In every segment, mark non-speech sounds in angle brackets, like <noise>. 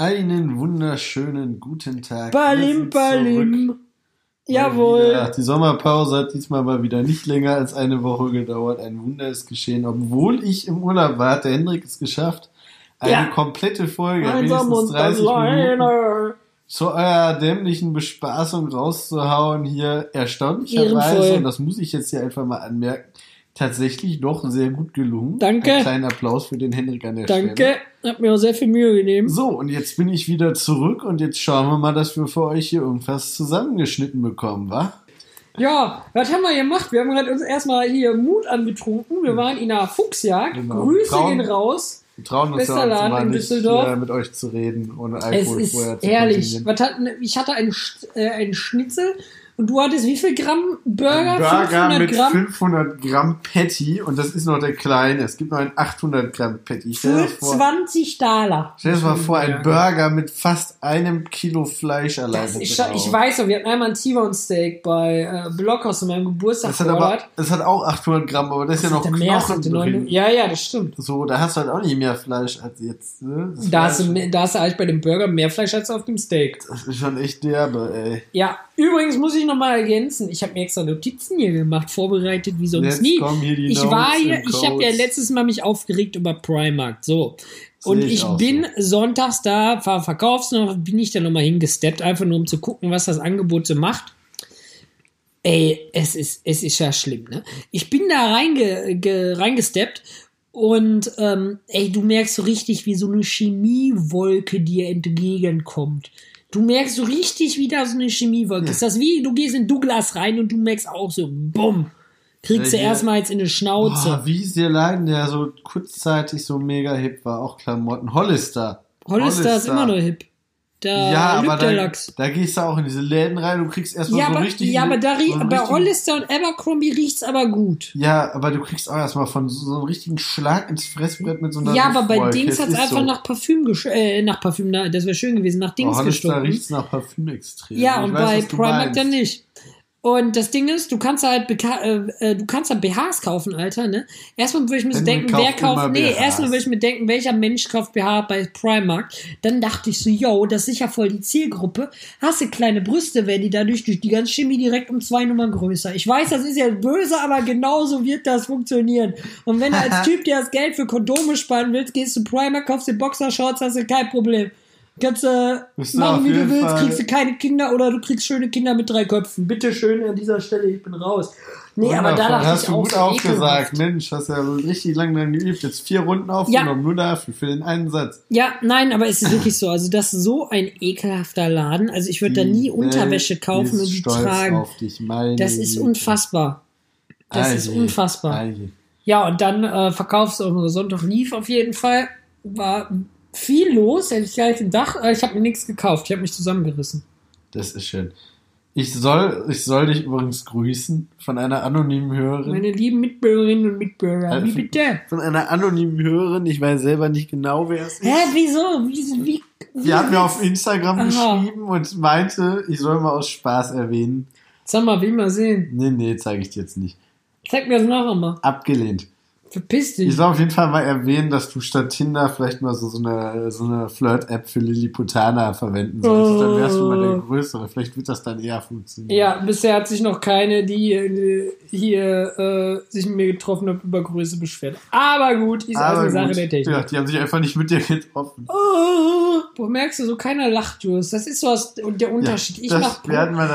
Einen wunderschönen guten Tag. Balim, Balim. Jawohl. wieder. Die Sommerpause hat diesmal mal wieder nicht länger als eine Woche gedauert. Ein Wunder ist geschehen. Obwohl ich im Urlaub war, hat der Hendrik es geschafft, eine Ja. komplette Folge, Einsam wenigstens und 30 Minuten, zu eurer dämlichen Bespaßung rauszuhauen. Hier erstaunlicherweise, und das muss ich jetzt hier einfach mal anmerken, tatsächlich doch sehr gut gelungen. Danke. Ein kleiner Applaus für den Hendrik an der Stelle. Danke. Hat mir auch sehr viel Mühe gegeben. So, und jetzt bin ich wieder zurück und jetzt schauen wir mal, dass wir für euch hier irgendwas zusammengeschnitten bekommen, wa? Ja, was haben wir gemacht? Wir haben gerade uns erstmal hier Mut angetrunken. Wir waren in einer Fuchsjagd. Genau. Grüße Traum- gehen raus. Wir trauen uns Bester ja mal in nicht, Düsseldorf. hier mit euch zu reden, ohne Es Alkohol ist vorher zu ehrlich. Was hat, ich hatte einen, äh, einen Schnitzel und du hattest wie viel Gramm Burger? Ein Burger 500 mit Gramm? 500 Gramm Patty und das ist noch der kleine. Es gibt noch einen 800 Gramm Patty. Für das vor, 20 Dollar. stell dir das mal vor, ein. Burger mit fast einem Kilo Fleisch alleine Das ist schon, ich weiß noch, wir hatten einmal ein T-Bone Steak bei äh, Blockhaus in meinem Geburtstag Das hat aber, das hat auch 800 Gramm, aber das ist ja noch Knochen drin. Ja, ja, das stimmt. So, da hast du halt auch nicht mehr Fleisch als jetzt. Ne? Das Da hast, Fleisch- du, mehr- da hast du eigentlich bei dem Burger mehr Fleisch als auf dem Steak. Das ist schon echt derbe, ey. Ja, übrigens muss ich nochmal ergänzen, ich habe mir extra Notizen hier gemacht, vorbereitet wie sonst Jetzt nie. Ich war hier, ich habe ja letztes Mal mich aufgeregt über Primark. So. Und ich ich bin so. sonntags da, war verkaufs noch, bin ich da nochmal hingesteppt, einfach nur um zu gucken, was das Angebot so macht. Ey, es ist, es ist ja schlimm, ne? Ich bin da reinge, ge, reingesteppt und ähm, ey, du merkst so richtig, wie so eine Chemiewolke dir entgegenkommt. Du merkst so richtig, wie da so eine Chemiewolke ist. Das ist wie, du gehst in Douglas rein und du merkst auch so, bumm, kriegst du Ja, ja. erstmal jetzt in die Schnauze. Boah, wie dir leiden, der so kurzzeitig so mega hip war, auch Klamotten. Hollister. Hollister ist immer noch hip. Da Ja, aber da, Lachs. da gehst du auch in diese Läden rein und kriegst erstmal Ja, so aber, richtig. ja, aber da so bei richtigen- Hollister und Abercrombie riecht's aber gut. Ja, aber du kriegst auch erstmal von so, so einem richtigen Schlag ins Fressbrett mit so einer Ja, aber bei. Dings Es hat's ist einfach so. nach Parfüm gesch äh, nach Parfüm, na, das wäre schön gewesen, nach Dings Hollister gestunken. riecht's nach Parfüm extrem. Ja, Ich und weiß, bei Primark dann nicht. Und das Ding ist, du kannst halt Beka äh, äh, du kannst halt BHs kaufen, Alter, ne? Erstmal würde ich mir so denken, wer kauft. Nee, BHs. erstmal würde ich mir denken, welcher Mensch kauft BH bei Primark. Dann dachte ich so, yo, das ist sicher voll die Zielgruppe. Hast du kleine Brüste, werden die dadurch durch die ganze Chemie direkt um zwei Nummern größer. Ich weiß, das ist ja böse, aber genauso wird das funktionieren. Und wenn du als <laughs> Typ dir das Geld für Kondome sparen willst, gehst du Primark, kaufst dir Boxershorts, hast du kein Problem. Kannst du machen, wie du willst, Fall- kriegst du keine Kinder oder du kriegst schöne Kinder mit drei Köpfen. Bitte schön an dieser Stelle, ich bin raus. Nee, aber da dachte hast ich du auch gut so aufgesagt. ekelhaft. Mensch, hast ja richtig lange dran geübt. Jetzt vier Runden aufgenommen, nur dafür, für den einen Satz. Ja, nein, aber es ist wirklich so. Also das ist so ein ekelhafter Laden. Also ich würde da nie Die Unterwäsche Welt kaufen ist und die tragen. Dich, Das ist unfassbar. Das ist Ei, unfassbar. ei. Ja, und dann äh, verkaufst du unsere Sonntag lief auf jeden Fall. War viel los, hätte ich gar nicht gedacht. aber Ich habe mir nichts gekauft. Ich habe mich zusammengerissen. Das ist schön. Ich soll, ich soll dich übrigens grüßen von einer anonymen Hörerin. Meine lieben Mitbürgerinnen und Mitbürger, Äh, wie bitte? Von einer anonymen Hörerin. Ich weiß selber nicht genau, wer es ist. Hä, wieso? Wie, wie, wie Sie hat mir auf Instagram Aha. geschrieben und meinte, ich soll mal aus Spaß erwähnen. Sag mal, will mal sehen. Nee, nee, zeige ich dir jetzt nicht. Zeig mir das nachher mal. Abgelehnt. Verpiss dich. Ich soll auf jeden Fall mal erwähnen, dass du statt Tinder vielleicht mal so, so eine, so eine Flirt-App für Lilliputana verwenden solltest. Dann wärst du mal der Größere. Vielleicht wird das dann eher funktionieren. Ja, bisher hat sich noch keine, die äh, hier äh, sich mit mir getroffen hat, über Größe beschwert. Aber gut, ist also eine Sache gut. der Technik. Ja, die haben sich einfach nicht mit dir getroffen. Oh, boah, merkst du, so keiner lacht, Jules. Das ist so der Unterschied.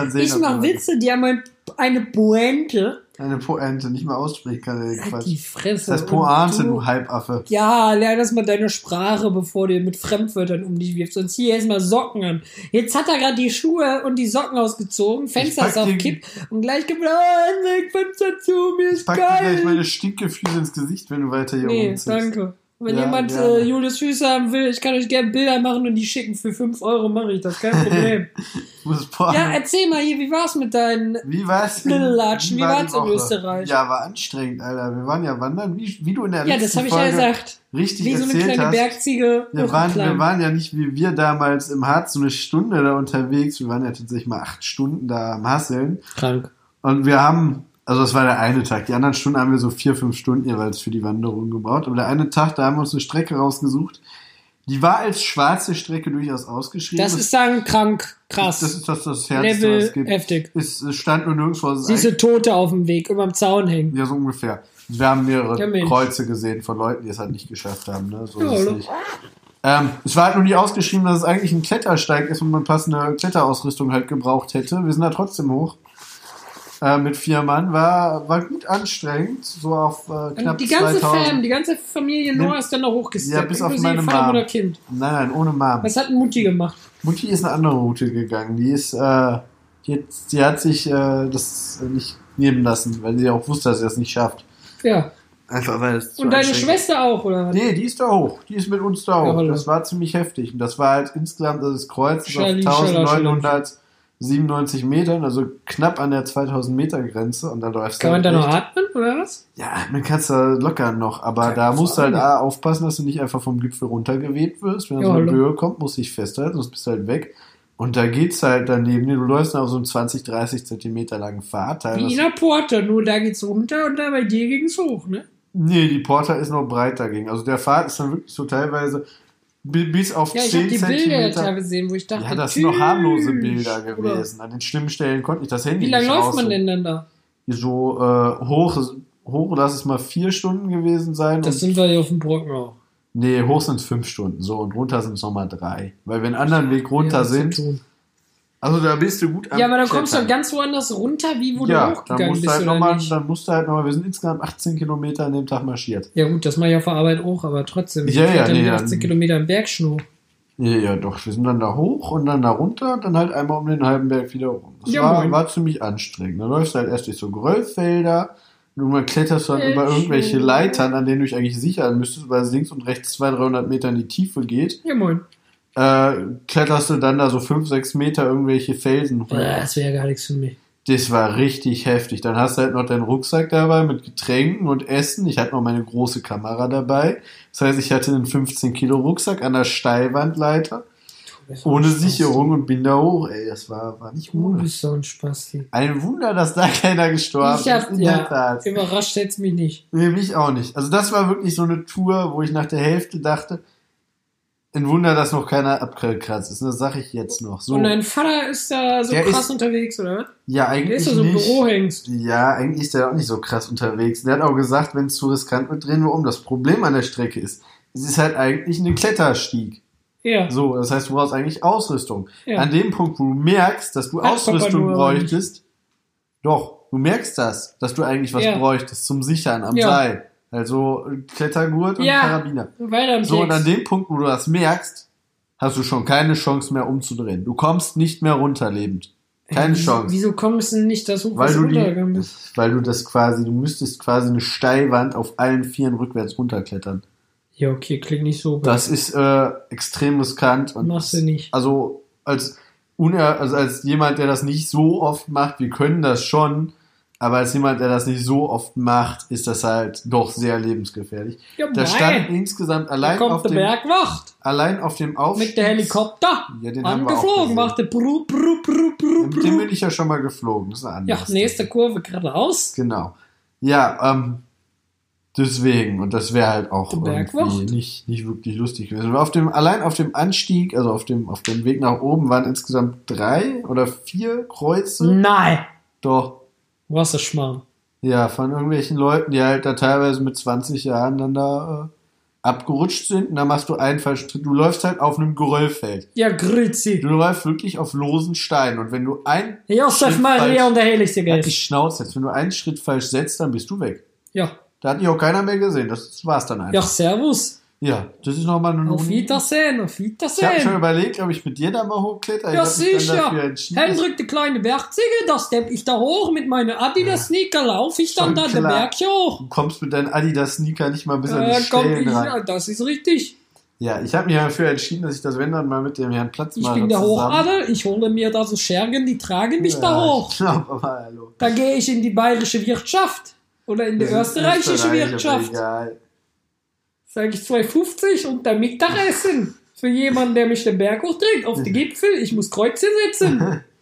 sehen. ich ob mach Witze, die haben ein, eine Pointe. Eine Pointe nicht mal aussprechen kann. Der Halt Quatsch. die Fresse. Das heißt Pointe, du- du Halbaffe. Ja, lern das mal deine Sprache, bevor du mit Fremdwörtern um dich wirfst. Sonst hier erstmal Socken an. Jetzt hat er gerade die Schuhe und die Socken ausgezogen, Fenster ist auf Kipp und gleich gibt leg Fenster zu, mir Ich ist pack dir gleich geil. meine Stinkefüße ins Gesicht, wenn du weiter hier Nee, rumziehst. danke. Wenn Ja, jemand gerne. äh, Julius Füße haben will, ich kann euch gerne Bilder machen und die schicken. Für 5 Euro mache ich das, kein Problem. <laughs> Ja, erzähl mal hier, wie war's mit deinen Wie war's? Schnittellatschen, wie war war's die in? Österreich? Ja, war anstrengend, Alter. Wir waren ja wandern, wie, wie du in der Ja, das habe ich ja gesagt. richtig Wie so eine kleine hast. Bergziege Wir waren, wir waren ja nicht wie wir damals im Harz so eine Stunde da unterwegs. Wir waren ja tatsächlich mal acht Stunden da am Hasseln. Krank. Und wir haben, also das war der eine Tag. Die anderen Stunden haben wir so vier, fünf Stunden jeweils für die Wanderung gebraucht. Aber der eine Tag, da haben wir uns eine Strecke rausgesucht. Die war als schwarze Strecke durchaus ausgeschrieben. Das ist dann krank, krass. das, ist das, das Härteste, Level es gibt. heftig. Es, stand nur nirgendwo. Es du Tote auf dem Weg, über dem Zaun hängen. Ja, so ungefähr. Wir haben mehrere Ja. Kreuze gesehen von Leuten, die es halt nicht geschafft haben. Ne? So Ja, ist nicht. Ähm, es war halt nur nicht ausgeschrieben, dass es eigentlich ein Klettersteig ist und man passende Kletterausrüstung halt gebraucht hätte. Wir sind da trotzdem hoch. Äh, mit vier Mann. War, war gut anstrengend. So auf äh, knapp die ganze 2000. Fam, die ganze Familie Noah ist dann noch hochgesteppt. Ja, bis auf meine Vater Mom. oder Kind. Nein, nein, ohne Mom. Was hat Mutti gemacht? Mutti ist eine andere Route gegangen. Die ist, äh, die, hat, die hat sich äh, das nicht nehmen lassen, weil sie auch wusste, dass sie das nicht schafft. Ja. Einfach weil es zu Und deine Schwester auch, oder was? Nee, die ist da hoch. Die ist mit uns da hoch. Ja, das war ziemlich heftig. Und das war halt insgesamt, das Kreuz auf Schalli, schala, 1997 Metern, also knapp an der 2000 Meter Grenze. Und dann läufst Kann du man da halt noch atmen, oder was? Ja, man kannst da locker noch. Aber Ja, da musst du halt. A, aufpassen, dass du nicht einfach vom Gipfel runtergeweht wirst. Wenn Ja, so eine. Höhe kommt, musst du dich festhalten, sonst bist du halt weg. Und da geht's halt daneben. Du läufst auf so einen 20, 30 Zentimeter langen Pfad. Wie in der Porta, nur da geht's runter und da bei dir ging's hoch, ne? Nee, die Porta ist noch breiter dagegen. Also der Pfad ist dann wirklich so teilweise bis auf Ja, ich 10 habe die Bilder ja teilweise gesehen, wo ich dachte, Ja, das sind noch harmlose Bilder gewesen. An den schlimmen Stellen konnte ich das Handy Wie lange nicht läuft man rausholen. denn dann da? So äh, hoch, hoch, lass es mal vier Stunden gewesen sein. Das sind wir hier auf dem Brocken auch. nee, hoch sind es fünf Stunden. So, und runter sind es nochmal drei. Weil wir einen anderen Weg runter Ja, sind. Also da bist du gut am Ja, aber dann kommst du dann ganz woanders runter, wie wo ja, du dann hochgegangen musst du bist, halt oder nochmal, nicht? dann musst du halt nochmal, wir sind insgesamt 18 Kilometer an dem Tag marschiert. Ja gut, das mache ich auf der Arbeit auch, aber trotzdem. Ja, ja, dann nee, die dann- 18 Kilometer im Bergschnur. Ja, ja, doch. Wir sind dann da hoch und dann da runter und dann halt einmal um den halben Berg wieder rum. Das Ja, war, moin. war ziemlich anstrengend. Da läufst du halt erst durch so Geröllfelder und irgendwann kletterst du dann Echt? über irgendwelche Leitern, an denen du dich eigentlich sichern müsstest, weil es links und rechts 200, 300 Meter in die Tiefe geht. Ja, moin. Äh, kletterst du dann da so 5, 6 Meter irgendwelche Felsen hoch. Äh, Das wäre ja gar nichts für mich. Das war richtig heftig. Dann hast du halt noch deinen Rucksack dabei mit Getränken und Essen. Ich hatte noch meine große Kamera dabei. Das heißt, ich hatte einen 15 Kilo Rucksack an der Steilwandleiter. Ohne. Sicherung und bin da hoch, ey. Das war, war nicht Du ohne. bist so ein Spasti. Ein Wunder, dass da keiner gestorben Ich hab, ist. Ja, überrascht jetzt mich nicht. Nee, mich auch nicht. Also das war wirklich so eine Tour, wo ich nach der Hälfte dachte, ein Wunder, dass noch keiner abgekratzt ist. Das sage ich jetzt noch. So. Und dein Vater ist da so Der krass ist- unterwegs, oder ja, Der eigentlich ist da so im nicht. Büro hängst. Ja, eigentlich ist der auch nicht so krass unterwegs. Der hat auch gesagt, wenn es zu riskant wird, drehen wir um. Das Problem an der Strecke ist, es ist halt eigentlich eine Kletterstieg. Ja. So, das heißt, du brauchst eigentlich Ausrüstung. Ja. An dem Punkt, wo du merkst, dass du Hat Ausrüstung bräuchtest, doch, du merkst das, dass du eigentlich was Ja. bräuchtest zum Sichern am Ja. Seil. Also Klettergurt und Ja. Karabiner. Weiter So, und an dem Punkt, wo du das merkst, hast du schon keine Chance mehr umzudrehen. Du kommst nicht mehr runter lebend. Keine Wieso- Chance. Wieso kommst du nicht das hoch, Weil du, die, bist? weil du das quasi, du müsstest quasi eine Steilwand auf allen Vieren rückwärts runterklettern. Ja, okay, klingt nicht so. Das ist äh, extrem riskant. Und Machst du nicht. Also als, uner also als jemand, der das nicht so oft macht, wir können das schon, aber als jemand, der das nicht so oft macht, ist das halt doch sehr lebensgefährlich. Ja, Da stand insgesamt Da allein kommt auf der dem, Bergwacht allein auf dem Aufstieg. mit der Helikopter Ja, den angeflogen, machte bru, bru, bru, bru, Mit dem bin ich ja schon mal geflogen. Das ist eine andere Ja, nächste Kurve geradeaus. Genau. Ja, ähm, deswegen. Und das wäre halt auch nicht, nicht wirklich lustig gewesen. Auf dem, allein auf dem Anstieg, also auf dem, auf dem Weg nach oben, waren insgesamt drei oder vier Kreuze. Nein. Doch. Was ist Schmarrn? Ja, von irgendwelchen Leuten, die halt da teilweise mit 20 Jahren dann da äh, abgerutscht sind. Und dann machst du einen falschen Schritt. Du läufst halt auf einem Geröllfeld. Ja, grüezi. Du läufst wirklich auf losen Steinen. Und wenn du ein Josef Maria und der Heiligste Geist. Schnauze setzt, wenn du einen Schritt falsch setzt, dann bist du weg. Ja. Da hat dich auch keiner mehr gesehen. Das war's dann einfach. Ja, servus. Ja, das ist nochmal eine Auf Wiedersehen, auf Ich habe schon Wiedersehen. überlegt, ob ich mit dir da mal hochkletter. Ja, ich sicher. Hendrik, die kleine Bergziege, da stepp ich da hoch mit meinen Adidas-Sneaker, lauf ich dann da den. Berg hoch. Du kommst mit deinen Adidas-Sneaker nicht mal bis an Äh, die komm, Stellen ich, ran. ja, das ist richtig. Ja, ich habe mich dafür entschieden, dass ich das, wenn dann mal mit dem Herrn Platz Ich mache. bin der zusammen. Hochadel, ich hole mir da so Schergen, die tragen mich da Ja, hoch. Ich glaub, aber hallo. Da gehe ich in die bayerische Wirtschaft oder in die österreichische Österreich, Wirtschaft. Egal. Sage ich 2,50 und dann Mittagessen. Für jemanden, der mich den Berg hochträgt, auf die Gipfel. Ich muss Kreuze setzen. <laughs>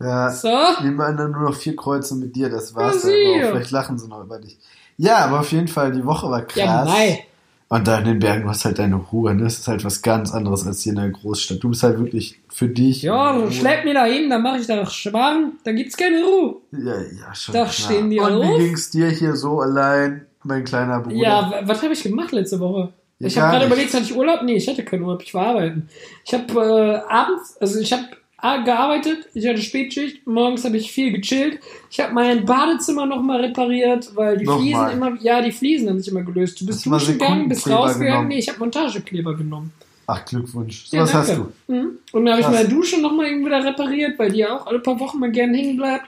Ja, So. wir waren dann nur noch vier Kreuze mit dir, das war's Ja, dann. Vielleicht lachen sie noch über dich. Ja, aber auf jeden Fall, die Woche war krass. Ja, mei. Und da in den Bergen hast du halt deine Ruhe. Ne? Das ist halt was ganz anderes als hier in der Großstadt. Du bist halt wirklich für dich. Ja, schlepp mir da hin, dann mache ich da Schmarrn, da gibt's keine Ruhe. Ja, ja, schon. Da klar. stehen die Und wie ging's dir hier so allein, mein kleiner Bruder? Ja, wa- was habe ich gemacht letzte Woche? Ja, ich habe gerade überlegt, hatte ich Urlaub? Nee, ich hatte keinen Urlaub, ich war arbeiten. Ich habe äh, abends, also ich habe gearbeitet, ich hatte Spätschicht, morgens habe ich viel gechillt. Ich habe mein Badezimmer nochmal repariert, weil die. Fliesen immer, ja, die Fliesen haben sich immer gelöst. Du bist Hast duschen gegangen, bist rausgegangen, genommen? nee, ich habe Montagekleber genommen. Ach, Glückwunsch. So Ja, was hast danke. du. Mhm. Und dann habe ich meine Dusche nochmal irgendwie wieder repariert, weil die ja auch alle paar Wochen mal gerne hängen bleibt.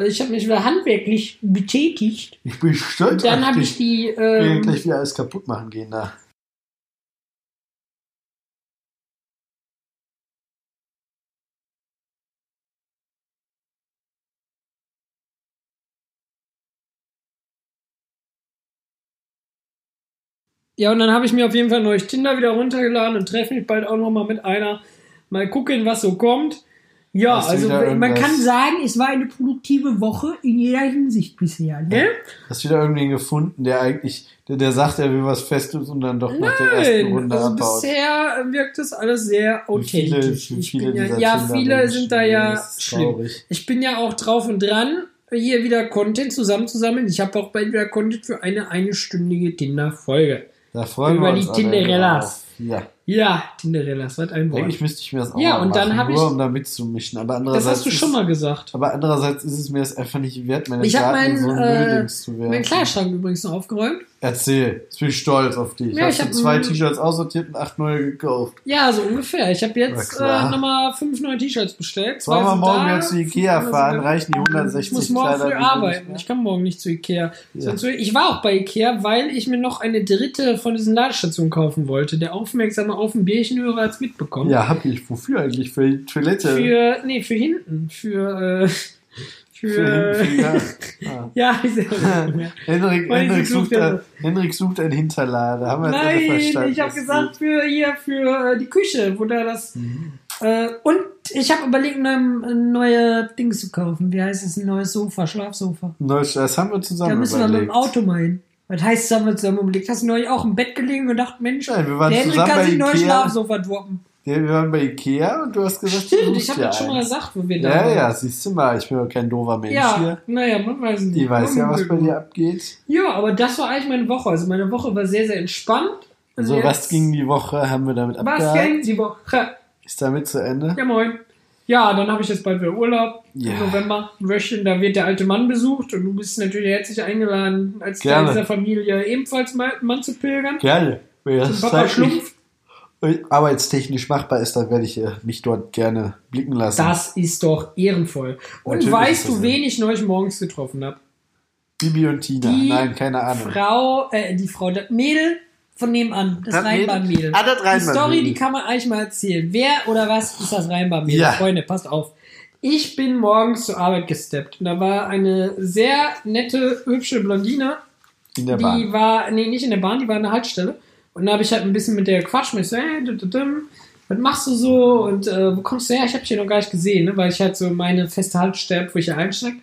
Also ich habe mich wieder handwerklich betätigt. Ich bin stolz Dann auf habe ich die. Ich Ähm, gleich wieder alles kaputt machen gehen da. Ja, und dann habe ich mir auf jeden Fall neues Tinder wieder runtergeladen und treffe mich bald auch nochmal mit einer. Mal gucken, was so kommt. Ja, du also man kann sagen, es war eine produktive Woche in jeder Hinsicht bisher. Ne? Hast wieder irgendwen gefunden, der eigentlich, der, der sagt, er will was Festes und dann doch nach der ersten Nein, Runde also abbaut. bisher wirkt das alles sehr Wie viele, authentisch. wie Ich viele bin ja, ja, viele sind da ja schlimm. traurig. Ich bin ja auch drauf und dran, hier wieder Content zusammenzusammeln. Ich habe auch bald wieder Content für eine einstündige Tinder-Folge. Da freuen Über wir die uns alle Tinderellas. drauf. Ja, Ja, Tinderellas, was ein Wort. eigentlich müsste ich mir das auch Ja, mal und dann machen, nur ich- um da mitzumischen. Aber Das andererseits hast du schon mal gesagt. Aber andererseits ist es mir das einfach nicht wert, meine Ich habe Daten meinen so äh, zu werden. mein Kleiderschrank übrigens noch aufgeräumt. Erzähl, ich bin stolz auf dich. Ja, Hast ich du hab zwei T-Shirts aussortiert und acht neue gekauft. Ja, so ungefähr. Ich habe jetzt äh, nochmal fünf neue T-Shirts bestellt. Sollen wir morgen da, zu Ikea fahren? Reichen die 160 Ich muss morgen Kleider früh arbeiten. Ich kann morgen nicht zu Ikea. Ja. Ich war auch bei Ikea, weil ich mir noch eine dritte von diesen Ladestationen kaufen wollte. Der Aufmerksame auf dem Bärchenhörer hat es mitbekommen. Ja, hab ich. Wofür eigentlich? Für die Toilette? Für, nee, für hinten. Für, äh, für, Für hinten, <laughs> ja. Ah. ja, <laughs> ich Henrik, sie sucht ein, Henrik sucht ein Hinterlader. Haben wir Nein, verstanden. ich habe gesagt für hier für äh, die Küche, wo da das Mhm. äh, und ich habe überlegt, ein, ein neue Ding zu kaufen. Wie heißt es? Ein neues Sofa, Schlafsofa. Neues- Das haben wir zusammen Da müssen wir mit dem überlegt. Auto mal hin. Was heißt, das haben wir zusammen überlegt? Hast du neulich auch im Bett gelegen und gedacht, Mensch, Nein, wir waren der Henrik kann sich neues Ikea. Schlafsofa droppen. Ja, wir waren bei Ikea und du hast gesagt, Stimmt, ich habe ja das schon mal gesagt, wo wir da Ja, waren. ja, siehst du mal, ich bin doch kein doofer Mensch Ja, hier. naja, man weiß nicht. Die weiß ja, was bei dir abgeht. Ja, aber das war eigentlich meine Woche. Also meine Woche war sehr, sehr entspannt. Also So, jetzt- was ging die Woche? Haben wir damit Was abgehakt? ging die Woche? Ist damit zu Ende? Ja, moin. Ja, dann habe ich jetzt bald wieder Urlaub Ja. im November. Ein Wöchchen, da wird der alte Mann besucht und du bist natürlich herzlich eingeladen, als Teil Gerne. dieser Familie ebenfalls mal Mann zu pilgern. Gerne. Wenn das Papa Schlumpf. arbeitstechnisch machbar ist, dann werde ich äh, mich dort gerne blicken lassen. Das ist doch ehrenvoll. Und Natürlich weißt du, wen ich neulich morgens getroffen habe? Bibi und Tina. Die Nein, keine Ahnung. Frau, äh, die Frau, das Mädel von nebenan, das? Rheinbahnmädel. Ah, das die Rheinbahnmädel. Story, die kann man eigentlich mal erzählen. Wer oder was ist das Rheinbahnmädel? Ja. Freunde, passt auf. Ich bin morgens zur Arbeit gesteppt. Und da war eine sehr nette, hübsche Blondine. In der die Bahn. war, nee, nicht in der Bahn, die war an der Haltestelle. Und da habe ich halt ein bisschen mit der gequatscht. Und ich so, hey, du, du, du, was machst du so? Und äh, wo kommst du her? Ich habe dich ja noch gar nicht gesehen, ne? weil ich halt so meine feste Haltestelle, wo ich hier einsteig.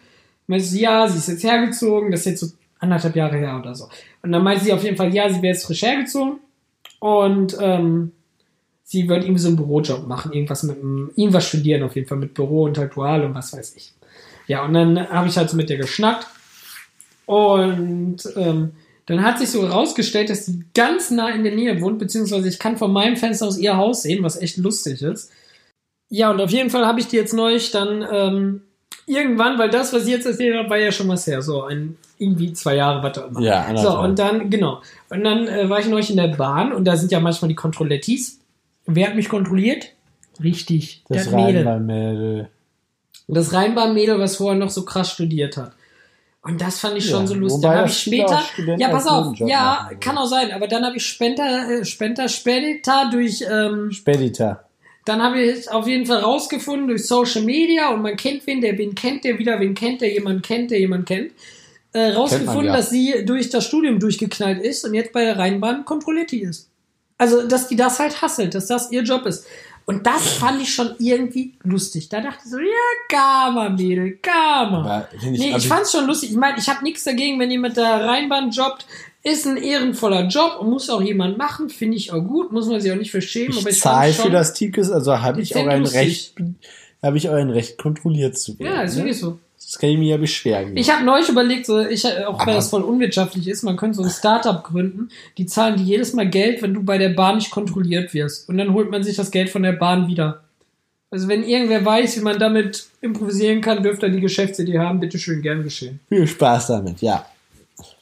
Meinte sie, ja, sie ist jetzt hergezogen. Das ist jetzt so anderthalb Jahre her oder so. Und dann meinte sie auf jeden Fall, ja, sie wäre jetzt frisch hergezogen. Und ähm, sie wird irgendwie so einen Bürojob machen, irgendwas mit irgendwas studieren auf jeden Fall mit Büro und halt Dual und was weiß ich. Ja, und dann habe ich halt so mit der geschnackt und ähm, dann hat sich so herausgestellt, dass sie ganz nah in der Nähe wohnt, beziehungsweise ich kann von meinem Fenster aus ihr Haus sehen, was echt lustig ist. Ja, und auf jeden Fall habe ich die jetzt neulich dann ähm, irgendwann, weil das, was ich jetzt erzählt habe, war ja schon was her, so ein irgendwie zwei Jahre, was auch immer. Ja, anderthalb. So, und dann, genau. Und dann äh, war ich neulich in der Bahn und da sind ja manchmal die Kontrollettis. Wer hat mich kontrolliert? Richtig, das das Mädel. Rheinbahnmädel. Das Rheinbahn-Mädel, was vorher noch so krass studiert hat. Und das fand ich Ja, schon so lustig. Dann habe ich später, ja, pass auf, ja, machen kann auch sein, aber dann habe ich später, äh, später, später durch, ähm, Speditor. Dann habe ich auf jeden Fall rausgefunden durch Social Media und man kennt wen, der wen kennt, der wieder wen kennt, der jemand kennt, der jemand kennt, äh, rausgefunden, ja. dass sie durch das Studium durchgeknallt ist und jetzt bei der Rheinbahn Kontrolletti ist. Also, dass die das halt hasselt, dass das ihr Job ist. Und das fand ich schon irgendwie lustig. Da dachte ich so, ja, Gamma, Mädel, wenn ich, Nee, also ich fand's schon lustig. Ich meine, ich habe nichts dagegen, wenn ihr mit der Rheinbahn jobbt. Ist ein ehrenvoller Job und muss auch jemand machen, finde ich auch gut, muss man sich auch nicht verschämen. Ich ich zahle für das Ticket, also habe ich auch ein. Recht, habe ich auch ein Recht, kontrolliert zu werden. Ja, ist ne? wirklich so. Das kann ich mir ja beschweren. Ich habe neulich überlegt, so, ich, äh, auch wenn Aber- das voll unwirtschaftlich ist, man könnte so ein Startup gründen, die zahlen dir jedes Mal Geld, wenn du bei der Bahn nicht kontrolliert wirst. Und dann holt man sich das Geld von der Bahn wieder. Also wenn irgendwer weiß, wie man damit improvisieren kann, dürfte er die Geschäftsidee haben, bitte schön, gern geschehen. Viel Spaß damit, ja.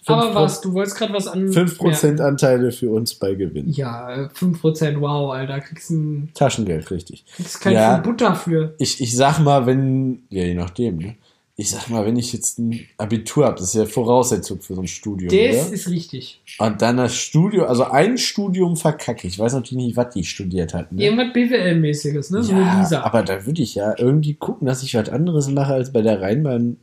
Aber was, du wolltest gerade was an... 5% Anteile für uns bei Gewinn. Ja, äh, 5%, wow, Alter, kriegst, ein, Taschengeld, richtig. kriegst kein Ja. Butter für. Ich, ich sag mal, wenn, ja, je nachdem, ne? Ich sag mal, wenn ich jetzt ein Abitur habe, das ist ja Voraussetzung für so ein Studium, Das oder? ist richtig. Und dann das Studium, also ein Studium verkacke. Ich weiß natürlich nicht, was die studiert hat. Ne? Irgendwas BWL-mäßiges, ne? So Ja, Lisa. aber da würde ich ja irgendwie gucken, dass ich was anderes mache, als bei der Rheinbahn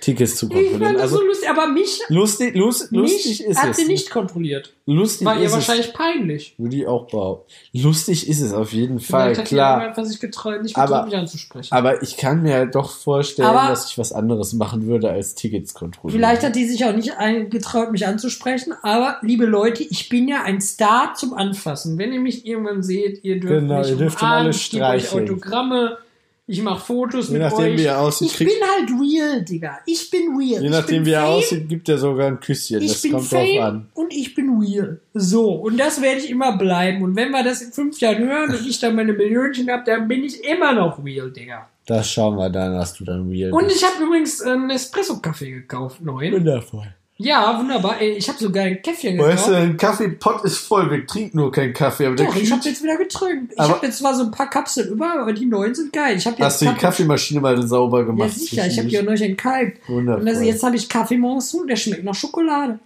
Tickets zu ich kontrollieren. fand das Also so lustig, aber mich, lustig, lust, lustig mich ist hat es. sie nicht kontrolliert. Lustig War ihr wahrscheinlich es. peinlich. Würde ich auch behaupten. Lustig ist es auf jeden Fall, Vielleicht hat klar. die einfach sich getraut, nicht Aber- getraut, mich anzusprechen. Aber ich kann mir halt doch vorstellen, Aber- dass ich was anderes machen würde, als Tickets kontrollieren. Vielleicht hat die sich auch nicht getraut, mich anzusprechen. Aber, liebe Leute, ich bin ja ein Star zum Anfassen. Wenn ihr mich irgendwann seht, ihr dürft Genau, mich ihr dürft umarmen, alle ich gebe euch streicheln. Autogramme, ich mache Fotos Je mit nachdem, euch. wie er aussieht, ich bin halt real, Digga. Ich bin real. Je nachdem, wie er Fame, aussieht, gibt er sogar ein Küsschen. Ich das bin kommt drauf Fame an. und ich bin real. So, und das werde ich immer bleiben. Und wenn wir das in fünf Jahren hören und ich dann meine Millionchen habe, dann bin ich immer noch real, Digga. Das schauen wir dann, was du dann real Und bist. ich habe übrigens einen Espresso-Kaffee gekauft, neuen. Wundervoll. Ja, wunderbar. Ey, Ich habe sogar ein Käffchen Weißt du, gekauft. ein Kaffeepott ist voll. Wir trinken nur keinen Kaffee. Aber Doch, ich habe jetzt wieder getrunken. Ich habe jetzt zwar so ein paar Kapseln über, aber die neuen sind geil. Ich jetzt Hast du die Kaffee- Kaffeemaschine mal sauber Ja, gemacht? sicher. Ich habe die auch neulich entkalkt. Wundervoll. Und also jetzt habe ich Kaffee morgens zu, der schmeckt nach Schokolade.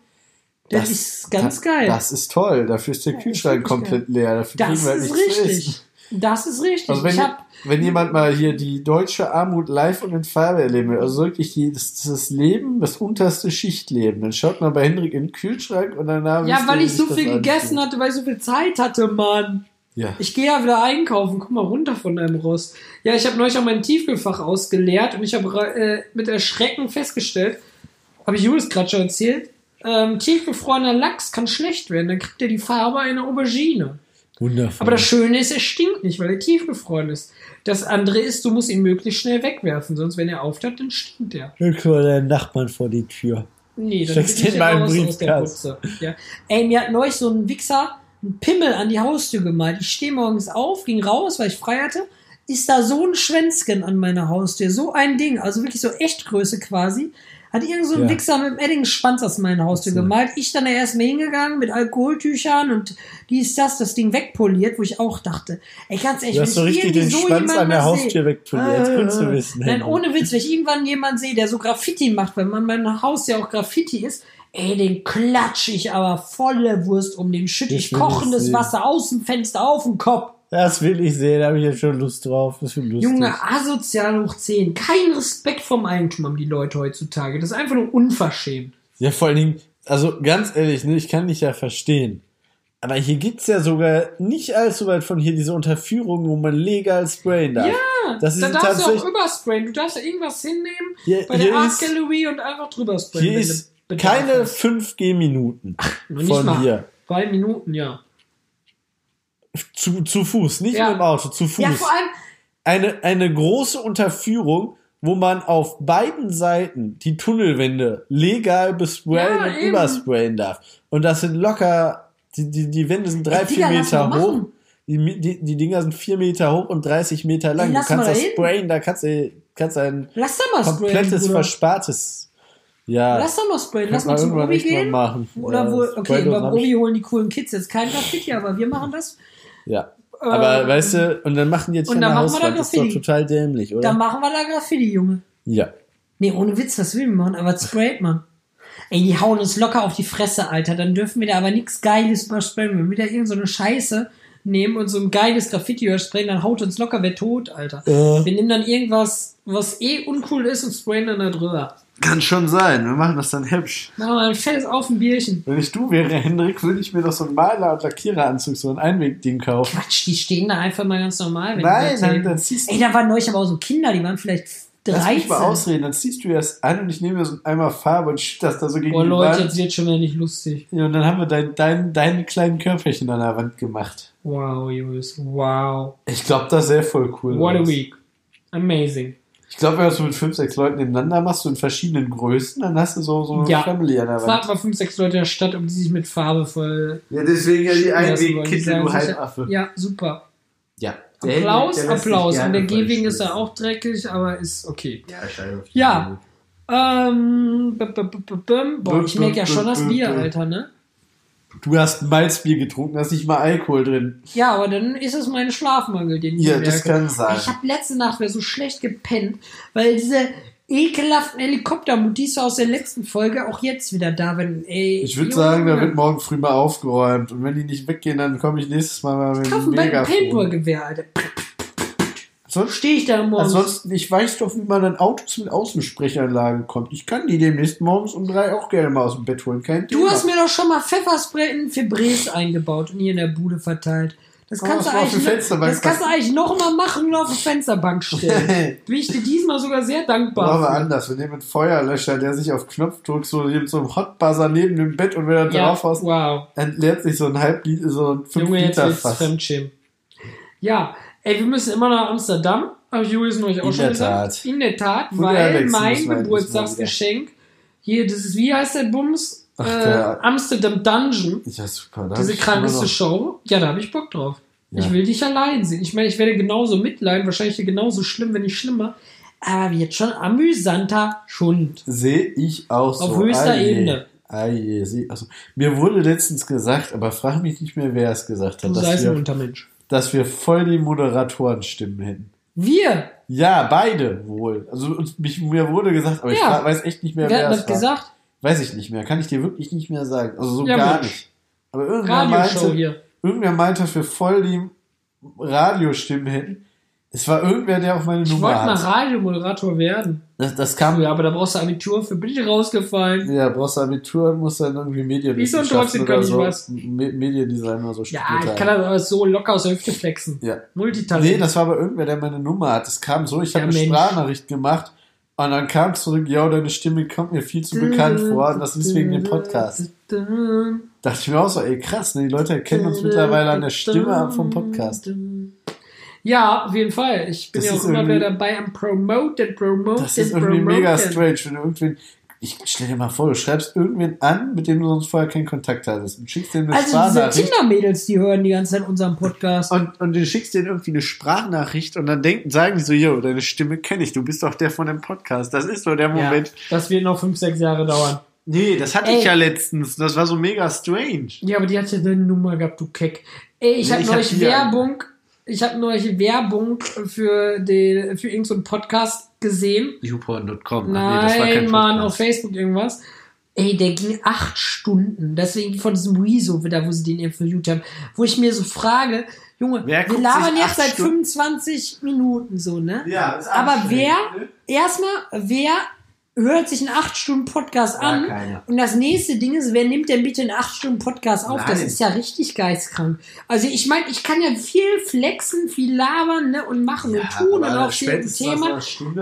Das, ist ganz das, geil. Das ist toll. Dafür ist der das Kühlschrank komplett leer. Dafür Das halt ist zu richtig. essen. Das ist richtig. Also ich habe wenn jemand mal hier die deutsche Armut live und in Farbe erleben will, also wirklich die, das, das Leben, das unterste Schichtleben, dann schaut mal bei Hendrik in den Kühlschrank und danach ja, weil ich so viel gegessen hatte, weil ich so viel Zeit hatte, Mann. Ja. Ich gehe ja wieder einkaufen. Guck mal runter von deinem Rost. Ja, ich habe neulich auch mein Tiefkühlfach ausgeleert und ich habe äh, mit Erschrecken festgestellt, habe ich Julius gerade schon erzählt, ähm, tiefgefrorener Lachs kann schlecht werden. Dann kriegt er die Farbe einer Aubergine. Wundervoll. Aber das Schöne ist, er stinkt nicht, weil er tiefgefroren ist. Das andere ist, du musst ihn möglichst schnell wegwerfen, sonst wenn er auftaut, dann stinkt er. Rück mal deinen Nachbarn vor die Tür. Nee, dann Steckst den mal im raus aus der Briefkasten. Ja. Ey, mir hat neulich so ein Wichser einen Pimmel an die Haustür gemalt. Ich stehe morgens auf, ging raus, weil ich frei hatte. Ist da so ein Schwänzchen an meiner Haustür. So ein Ding. Also wirklich so Echtgröße quasi. Hat irgend so ein Ja. Wichser mit einem Edding-Schwanz aus meiner Haustür So. gemalt. Ich dann erst mal hingegangen mit Alkoholtüchern und dies, das, das Ding wegpoliert, wo ich auch dachte, ey, ganz ehrlich, Du hast so richtig irgendwie den so Schwanz an der Haustür wegpoliert. Jetzt kannst du wissen. Nein, ohne Witz, wenn ich irgendwann jemanden sehe, der so Graffiti macht, wenn man mein Haus ja auch Graffiti ist, ey, den klatsch ich aber volle Wurst um den schütte ich ich kochendes. Wasser aus dem Fenster auf den Kopf. Das will ich sehen, da habe ich jetzt schon Lust drauf. Das wird lustig. Junge, asozial hoch 10. Kein Respekt vom Eigentum haben die Leute heutzutage. Das ist einfach nur unverschämt. Ja, vor allen Dingen, also ganz ehrlich, ne, ich kann dich ja verstehen. Aber hier gibt's ja sogar nicht allzu weit von hier diese Unterführung, wo man legal sprayen darf. Ja, das ist da darfst du auch übersprayen. Du darfst ja irgendwas hinnehmen Hier- bei der Art ist- Gallery und einfach drüber sprayen. Hier ist keine hast. 5G-Minuten Noch nicht von mal. hier. Zwei Minuten, ja. Zu, zu Fuß, nicht Ja. mit dem Auto, zu Fuß. Ja, vor allem, eine, eine große Unterführung, wo man auf beiden Seiten die Tunnelwände legal besprayen Ja, und eben. übersprayen darf. Und das sind locker, die, die, die Wände sind drei, Ey, vier Meter hoch. machen. Die, die, die Dinger sind vier Meter hoch und 30 Meter lang. Du kannst das sprayen, da kannst du kannst ein sprayen, komplettes Bruder. Verspartes. Ja, Lass doch mal sprayen. Lass mal zum Obi gehen. machen. Oder Ja, wo, okay, beim Obi holen die coolen Kids jetzt kein Graffiti, aber wir machen das. Ja. Aber Ähm, weißt du, und dann machen die jetzt dann eine machen wir da Hauswand. Das ist doch total dämlich, oder? Dann machen wir da Graffiti, Junge. ja. Nee, ohne Witz, das will man, aber sprayt man. Ey, die hauen uns locker auf die Fresse, Alter. Dann dürfen wir da aber nichts Geiles übersprayen. Wenn wir da irgend so eine Scheiße nehmen und so ein geiles Graffiti übersprayen, dann haut uns locker wer tot, Alter. Äh. Wir nehmen dann irgendwas, was eh uncool ist und sprayen dann da drüber. Kann schon sein. Wir machen das dann hübsch. Machen wir ein fettes auf ein Bierchen. Wenn ich du wäre, Hendrik, würde ich mir doch so einen Maler- und Lackiereranzug, so ein Einwegding kaufen. Quatsch, die stehen da einfach mal ganz normal. Wenn Nein, die dann, dann ziehst du. Ey, da waren neulich aber auch so Kinder, die waren vielleicht Lass mich 13. mal ausreden, dann ziehst du das an und ich nehme mir so einmal Farbe und schütte das da so gegen Boah, die Leute, Wand. jetzt wird schon wieder nicht lustig. Ja, und dann haben wir dein, dein, deine kleinen Körperchen an der Wand gemacht. Wow, Julius, wow. Ich glaube, das sähe voll cool What a aus. week. Amazing. Ich glaube, wenn du so mit fünf, sechs Leuten nebeneinander machst, so in verschiedenen Größen, dann hast du so, so eine Ja. Family an der Frag Wand. mal fünf, sechs Leute in der Stadt, ob die sich mit Farbe voll. Ja, deswegen ja die sagen du Halbaffe. Ja, super. Ja. Applaus, Der Applaus. Und der Gehwegen ist ja auch dreckig, aber ist okay. Ja, scheiße. Ja. Ähm, b -b -b -b -b boah, ich merke ja schon das Bier, Alter, ne? Du hast ein Malzbier getrunken, da ist nicht mal Alkohol drin. Ja, aber dann ist es mein Schlafmangel, den ich Ja, merke. das kann sein. Ich habe letzte Nacht wieder so schlecht gepennt, weil diese ekelhaften Helikoptermutis aus der letzten Folge auch jetzt wieder da sind. Ey, Ich würde Junge. sagen, da wird morgen früh mal aufgeräumt. Und wenn die nicht weggehen, dann komme ich nächstes Mal mal mit Kauf einem ein Megafon. Paintball-Gewehr, Alter. Sonst, Stehe ich da morgens. ansonsten, ich weiß doch, wie man an Autos mit Außensprechanlagen kommt. Ich kann die demnächst morgens um drei auch gerne mal aus dem Bett holen. Kein Du Thema. hast mir doch schon mal Pfefferspray in Febrés eingebaut und hier in der Bude verteilt. Das Oh, kannst, das du, eigentlich das kannst du eigentlich noch mal machen und auf die Fensterbank stellen. <laughs> Bin ich dir diesmal sogar sehr dankbar. Aber für. anders, wir nehmen einen Feuerlöscher, der sich auf Knopfdruck so mit so einem Hotbuzzer neben dem Bett und wenn er ja, drauf haust, wow. entleert sich so ein halb Liter, so ein 5 Junge, jetzt Liter wird's Fass. Ja, ey, wir müssen immer nach Amsterdam. Habe ich Julius neulich auch In schon der gesagt. Tat. In der Tat, weil mein Geburtstagsgeschenk, hier, das ist, wie heißt der Bums? Ach, äh, der- Amsterdam Dungeon. Ja, super. Da Diese krankeste Show. Ja, da habe ich Bock drauf. Ja. Ich will dich allein sehen. Ich meine, ich werde genauso mitleiden, wahrscheinlich genauso schlimm, wenn nicht schlimmer. Aber wird schon amüsanter Schund. Sehe ich auch so. Auf höchster Aje, Ebene. Aje, sie- also, mir wurde letztens gesagt, aber frag mich nicht mehr, wer es gesagt Du hat, dass seist ein Untermensch. Dass wir voll die Moderatorenstimmen hätten. Wir! Ja, beide wohl. Also mich, mir wurde gesagt, aber ich Ja. fra- weiß echt nicht mehr, Wer wer hat das war. gesagt? Weiß ich nicht mehr. Kann ich dir wirklich nicht mehr sagen. Also so Ja, gar Mensch. nicht. Aber irgendwer meinte, hier. irgendwer meinte, dass wir voll die Radiostimmen hätten. Es war irgendwer, der auch meine Ich Nummer wollte mal hat. Radiomoderator werden. Das, das kam Ja, aber da brauchst du Abitur für. Bin ich rausgefallen. Ja, brauchst du Abitur und musst dann irgendwie Medienwissenschaften oder ich so, was? Me Mediendesign oder so Ja, ich haben. kann das aber so locker aus der Hüfte flexen. Ja. Multitalent. Nee, das war aber irgendwer, der meine Nummer hat. Das kam so, ich habe Ja, eine Mensch. Sprachnachricht gemacht und dann kam zurück, ja, deine Stimme kommt mir viel zu bekannt vor und das ist wegen dem Podcast. Dachte ich mir auch so, ey krass, ne? die Leute erkennen uns mittlerweile an der Stimme vom Podcast. Ja, auf jeden Fall. Ich bin Das ja auch immer wieder dabei am Promoten, Promoten, Das ist irgendwie Promoten. mega strange, wenn du irgendwen, ich stell dir mal vor, du schreibst irgendwen an, mit dem du sonst vorher keinen Kontakt hattest und schickst dem eine Also diese Sprachnachricht. Tinder-Mädels, die hören die ganze Zeit unseren Podcast. Und, und du schickst denen irgendwie eine Sprachnachricht und dann denken, sagen die so, yo, deine Stimme kenne ich, du bist doch der von dem Podcast. Das ist so der Ja, Moment. das wird noch fünf, sechs Jahre dauern. Nee, das hatte Ey. ich ja letztens. Das war so mega strange. Ja, aber die hat ja deine Nummer gehabt, du Keck. Ey, ich Nee, hab neulich Werbung, ich habe neulich Werbung für den, für irgendeinen Podcast gesehen. YouPorn.com. Nein, Mann, auf Facebook irgendwas. Ey, der ging acht Stunden. Deswegen von diesem Rezo, da wo sie den interviewt haben, wo ich mir so frage, Junge, Wer wir labern jetzt seit Stunden- 25 Minuten so, ne? Ja, ist Aber wer, ne? erstmal, wer hört sich einen 8-Stunden-Podcast Ja, an? Und das nächste Ding ist, wer nimmt denn bitte einen 8-Stunden-Podcast auf? Das Nein. ist ja richtig geistkrank. Also ich meine, ich kann ja viel flexen, viel labern ne, und machen und tun und auch viel Thema.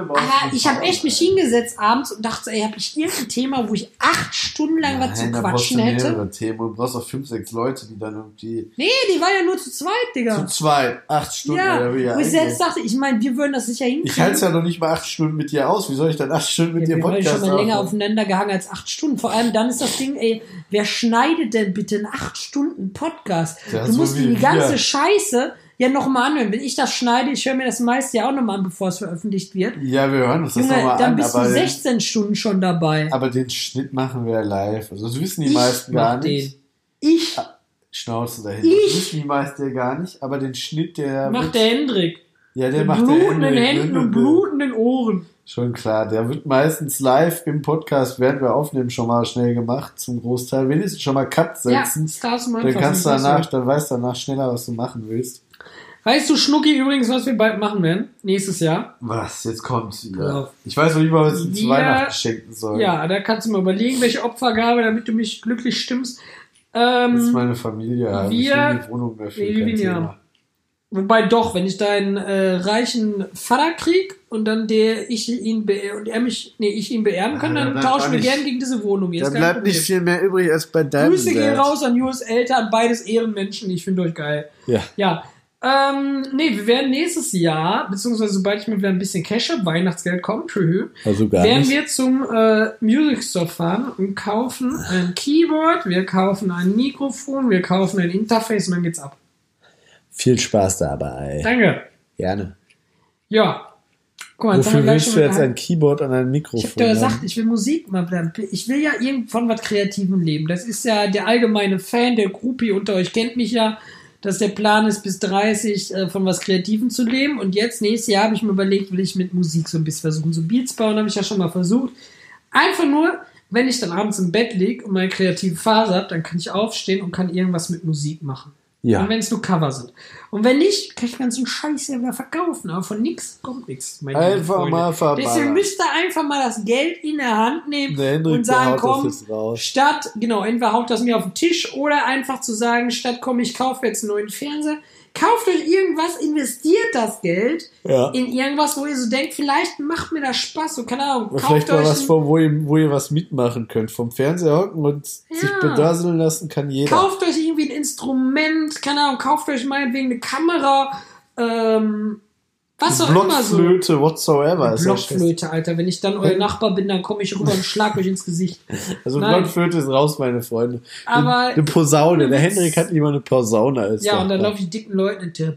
Aber ich habe echt mich hingesetzt abends und dachte, ey, habe ich irgendein Thema, wo ich acht Stunden lang was zu Nein, da brauchst quatschen hätte? Themen. Du brauchst auch fünf, sechs Leute, die dann irgendwie Nee, die war ja nur zu zweit, Digga. zu zweit, acht Stunden ja, oder wie wo ich selbst dachte, ich meine, wir würden das sicher hinkriegen. Ich halte es ja noch nicht mal acht Stunden mit dir aus. Wie soll ich dann acht Stunden mit Ja, dir wir Podcast schon mal länger aufeinander gehangen als acht Stunden. Vor allem dann ist das Ding, ey, wer schneidet denn bitte einen acht Stunden Podcast? Ja, du so musst die ganze wir. Scheiße ja nochmal anhören. Wenn ich das schneide, ich höre mir das meiste ja auch nochmal an, bevor es veröffentlicht wird. Ja, wir hören uns das nochmal dann an. bist Aber du den, 16 Stunden schon dabei. aber den Schnitt machen wir live. Also das wissen die ich meisten gar nicht. den. Ich Schnauze dahinter. Ich? Das wissen die meisten ja gar nicht. Aber den Schnitt, der mach wird, der Hendrik. Ja, der Mit macht der blutenden Henrik, Händen und blutenden Ohren. Schon klar, der wird meistens live im Podcast, während wir aufnehmen, schon mal schnell gemacht, zum Großteil. Wenigstens schon mal Cut Ja, setzen. das darfst du mal dann kannst du das danach, weißt dann weißt du danach schneller, was du machen willst. Weißt du, Schnucki, übrigens, was wir bald machen werden? Nächstes Jahr? Was? Jetzt kommt Pass ja. auf. Ich weiß noch nicht mal, was ich zu Weihnachten schenken soll. Ja, da kannst du mal überlegen, welche Opfergabe, damit du mich glücklich stimmst. Das ist Ähm, meine Familie. wir- ich will die Wohnung. Nee, kein wir- ja. Wobei doch, wenn ich deinen äh, reichen Vater krieg und dann der ich ihn be und er mich, nee, ich ihn beerben kann, Ah, dann da tauschen wir gern nicht- gegen diese Wohnung. hier. Da bleibt nicht Problem. viel mehr übrig als bei deinem Grüße gehen raus an Jus Eltern, beides Ehrenmenschen. Ich finde euch geil. Ja. Ja. Ähm, nee, wir werden nächstes Jahr, beziehungsweise sobald ich mir wieder ein bisschen Cash habe, Weihnachtsgeld kommt, tschüss, Also gar werden nicht. wir zum äh, Music Store fahren und kaufen ein Keyboard, wir kaufen ein Mikrofon, wir kaufen ein Interface und dann geht's ab. Viel Spaß dabei. Danke. Gerne. Ja. Guck mal, Wofür willst du jetzt ein Keyboard und ein Ich Mikrofon? hab dir gesagt, ich will Musik bleiben. Ich will ja irgendwann was Kreativem leben. Das ist ja der allgemeine Fan, der Groupie unter euch kennt mich ja, dass der Plan ist, bis 30 äh, von was Kreativem zu leben. Und jetzt, nächstes Jahr, habe ich mir überlegt, will ich mit Musik so ein bisschen versuchen. So Beats bauen habe ich ja schon mal versucht. Einfach nur, wenn ich dann abends im Bett liege und meine kreative Phase habe, dann kann ich aufstehen und kann irgendwas mit Musik machen. Ja. Und wenn es nur Cover sind. Und wenn nicht, kann ich ganzen Scheiß ja wieder verkaufen. Aber von nix kommt nichts. Einfach mal verballern. Deswegen müsst ihr einfach mal das Geld in der Hand nehmen und sagen, komm, statt, genau, entweder haut das mir auf den Tisch oder einfach zu sagen, statt komm, ich kaufe jetzt einen neuen Fernseher. Kauft euch irgendwas, investiert das Geld Ja. in irgendwas, wo ihr so denkt, vielleicht macht mir das Spaß, so keine Ahnung. Kauft Vielleicht mal euch was, vor, wo ihr, wo ihr was mitmachen könnt. Vom Fernseher hocken und sich Ja. bedasseln lassen kann jeder. Kauft euch Instrument, keine Ahnung, kauft euch meinetwegen eine Kamera, ähm, was auch immer so. Blockflöte, whatsoever. ist ja Blockflöte, Alter. Wenn ich dann euer Nachbar bin, dann komme ich rüber und schlag euch ins Gesicht. <laughs> Also Nein. Blockflöte ist raus, meine Freunde. Aber- eine, eine Posaune. Der. Hendrik hat lieber eine Posaune als Ja, und dann Nachbar. laufe ich dicken Leuten hinterher.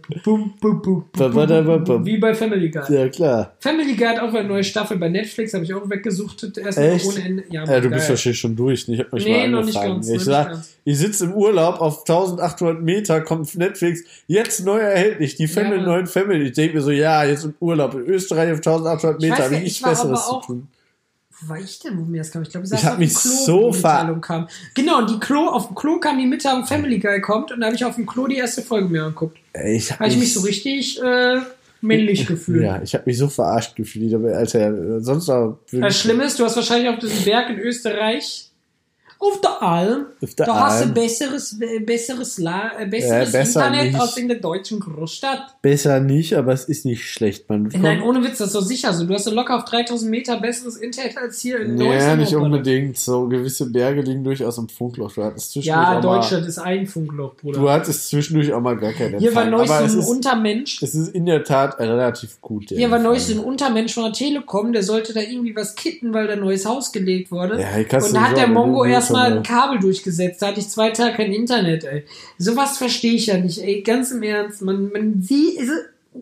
Wie bei Family Guy. Ja, klar. Family Guy hat auch eine neue Staffel bei Netflix, habe ich auch weggesuchtet. Erstmal Echt? ohne Ende. Ja, Ja, du geil. bist wahrscheinlich schon durch. Ich hab mich Nee, mal noch nicht ganz, ich sag, ich sitze im Urlaub auf 1800 Meter, kommt Netflix, jetzt neu erhältlich, die Family, aber- neuen Family. Ich denke mir so, ja, jetzt im Urlaub in Österreich auf 1800 Ich Meter, habe ich ich Besseres zu auch- tun. Wo war ich denn, wo mir das kam? Ich glaube, ich Ich saß hab auf mich Klo, so ver- kam. Genau, und die Klo, auf dem Klo kam die Mitteilung, Family Guy kommt, und da habe ich auf dem Klo die erste Folge mir angeguckt. Ich habe habe ich mich so richtig äh, männlich gefühlt. Ja, ich habe mich so verarscht gefühlt, aber Alter, äh, sonst noch. Das Schlimme ist, du hast wahrscheinlich auf diesem Berg in Österreich auf der Alm, Auf der da hast du Alm. besseres, äh, besseres, La äh, besseres Ja, Internet nicht. als in der deutschen Großstadt. Besser nicht, aber es ist nicht schlecht. Man Nein, ohne Witz, das ist doch sicher so. Du hast so locker auf 3000 Meter besseres Internet als hier in Deutschland. nicht unbedingt. So gewisse Berge liegen durchaus im Funkloch. Du hattest zwischendurch Ja, Deutschland ist ein Funkloch, Mal, du Bruder. hattest zwischendurch auch mal gar keinen Hier war Empfang. neulich so ein ist, Untermensch. es ist in der Tat relativ gut. Hier war neulich so Empfang. ein Untermensch von der Telekom, der sollte da irgendwie was kitten, weil da ein neues Haus gelegt wurde. Ja, hier kannst und da hat so, der Mongo willst, erstmal ein Kabel durchgesetzt. Da hatte ich zwei Tage kein Internet, ey. Sowas verstehe ich ja nicht, ey. Ganz im Ernst. Man, man, die,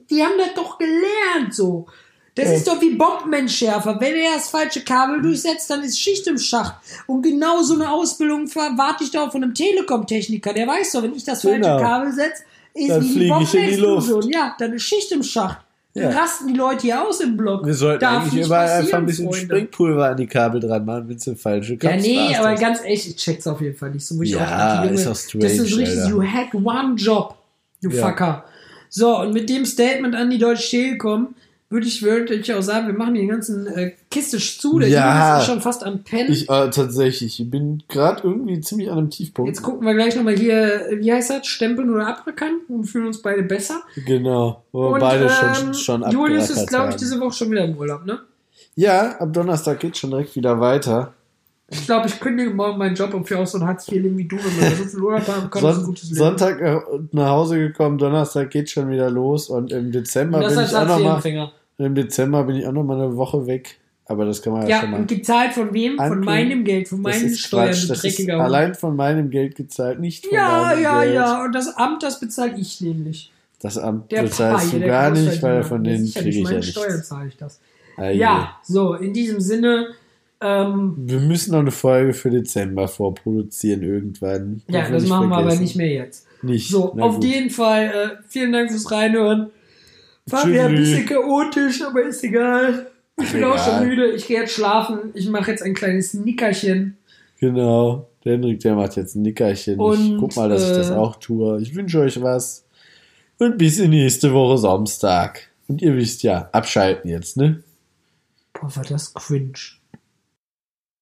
die haben das doch gelernt, so. Das Ja. ist doch wie Bombenentschärfer. Wenn er das falsche Kabel durchsetzt, dann ist Schicht im Schacht. Und genau so eine Ausbildung warte ich da auch von einem Telekom-Techniker. Der weiß doch, wenn ich das falsche Genau. Kabel setze, ist Dann wie die Bombenexplosion. Ja, dann ist Schicht im Schacht. Dann Ja. rasten die Leute hier aus im Block. Wir sollten Darf eigentlich überall einfach ein bisschen Freunde. Springpulver an die Kabel dran machen, wenn es eine falsche Ja, Kabel nee, aber ganz echt, ich check's auf jeden Fall nicht. So, ich Ja, auch dachte, Junge, ist auch das strange, ist so richtig, Alter. you had one job, you Ja. fucker. So, und mit dem Statement an die Deutsche Telekom würde ich wirklich auch sagen, wir machen die ganzen äh, Kiste zu. Der Ja. Junge ist schon fast am Pennen. Ich äh, tatsächlich, ich bin gerade irgendwie ziemlich an einem Tiefpunkt. Jetzt gucken wir gleich nochmal hier, wie heißt das, Stempeln oder abrackern und fühlen uns beide besser. Genau, wo wir und beide ähm, schon, schon Julius ist, glaube ich, diese Woche schon wieder im Urlaub, ne? Ja, ab Donnerstag geht schon direkt wieder weiter. Ich glaube, ich kündige morgen meinen Job und für auch so ein Hartz-IV-Leben wie du, wenn man so viel Urlaub haben kann, ist ein Son gutes Leben. Sonntag äh, nach Hause gekommen, Donnerstag geht schon wieder los und im Dezember und bin ich auch noch Hartz-IV-Empfänger. im Dezember bin ich auch noch mal eine Woche weg. Aber das kann man ja, Ja, schon mal. und gezahlt von wem? Von ankündigen. meinem Geld, von meinen Steuern, Das ist allein von meinem Geld gezahlt, nicht von Ja, ja, Geld. ja. Und das Amt, das bezahle ich nämlich. Das Amt Der bezahlst Paie, du gar nicht, weil von denen kriege ich ja nichts. Steuern zahle ich das. Ah. Ja, so, in diesem Sinne, ähm, Wir müssen noch eine Folge für Dezember vorproduzieren irgendwann. ja, das machen wir aber vergessen. nicht mehr jetzt. Nicht. So, Na auf gut. jeden Fall, äh, vielen Dank fürs Reinhören. War wieder ein bisschen chaotisch, aber ist egal. Ich bin auch Egal. schon müde. Ich gehe jetzt schlafen. Ich mache jetzt ein kleines Nickerchen. Genau. Der Hendrik, der macht jetzt ein Nickerchen. ich Und, guck mal, dass ich das äh, auch tue. Ich wünsche euch was. Und bis in nächste Woche Samstag. Und ihr wisst ja, abschalten jetzt, ne? Boah, war das cringe.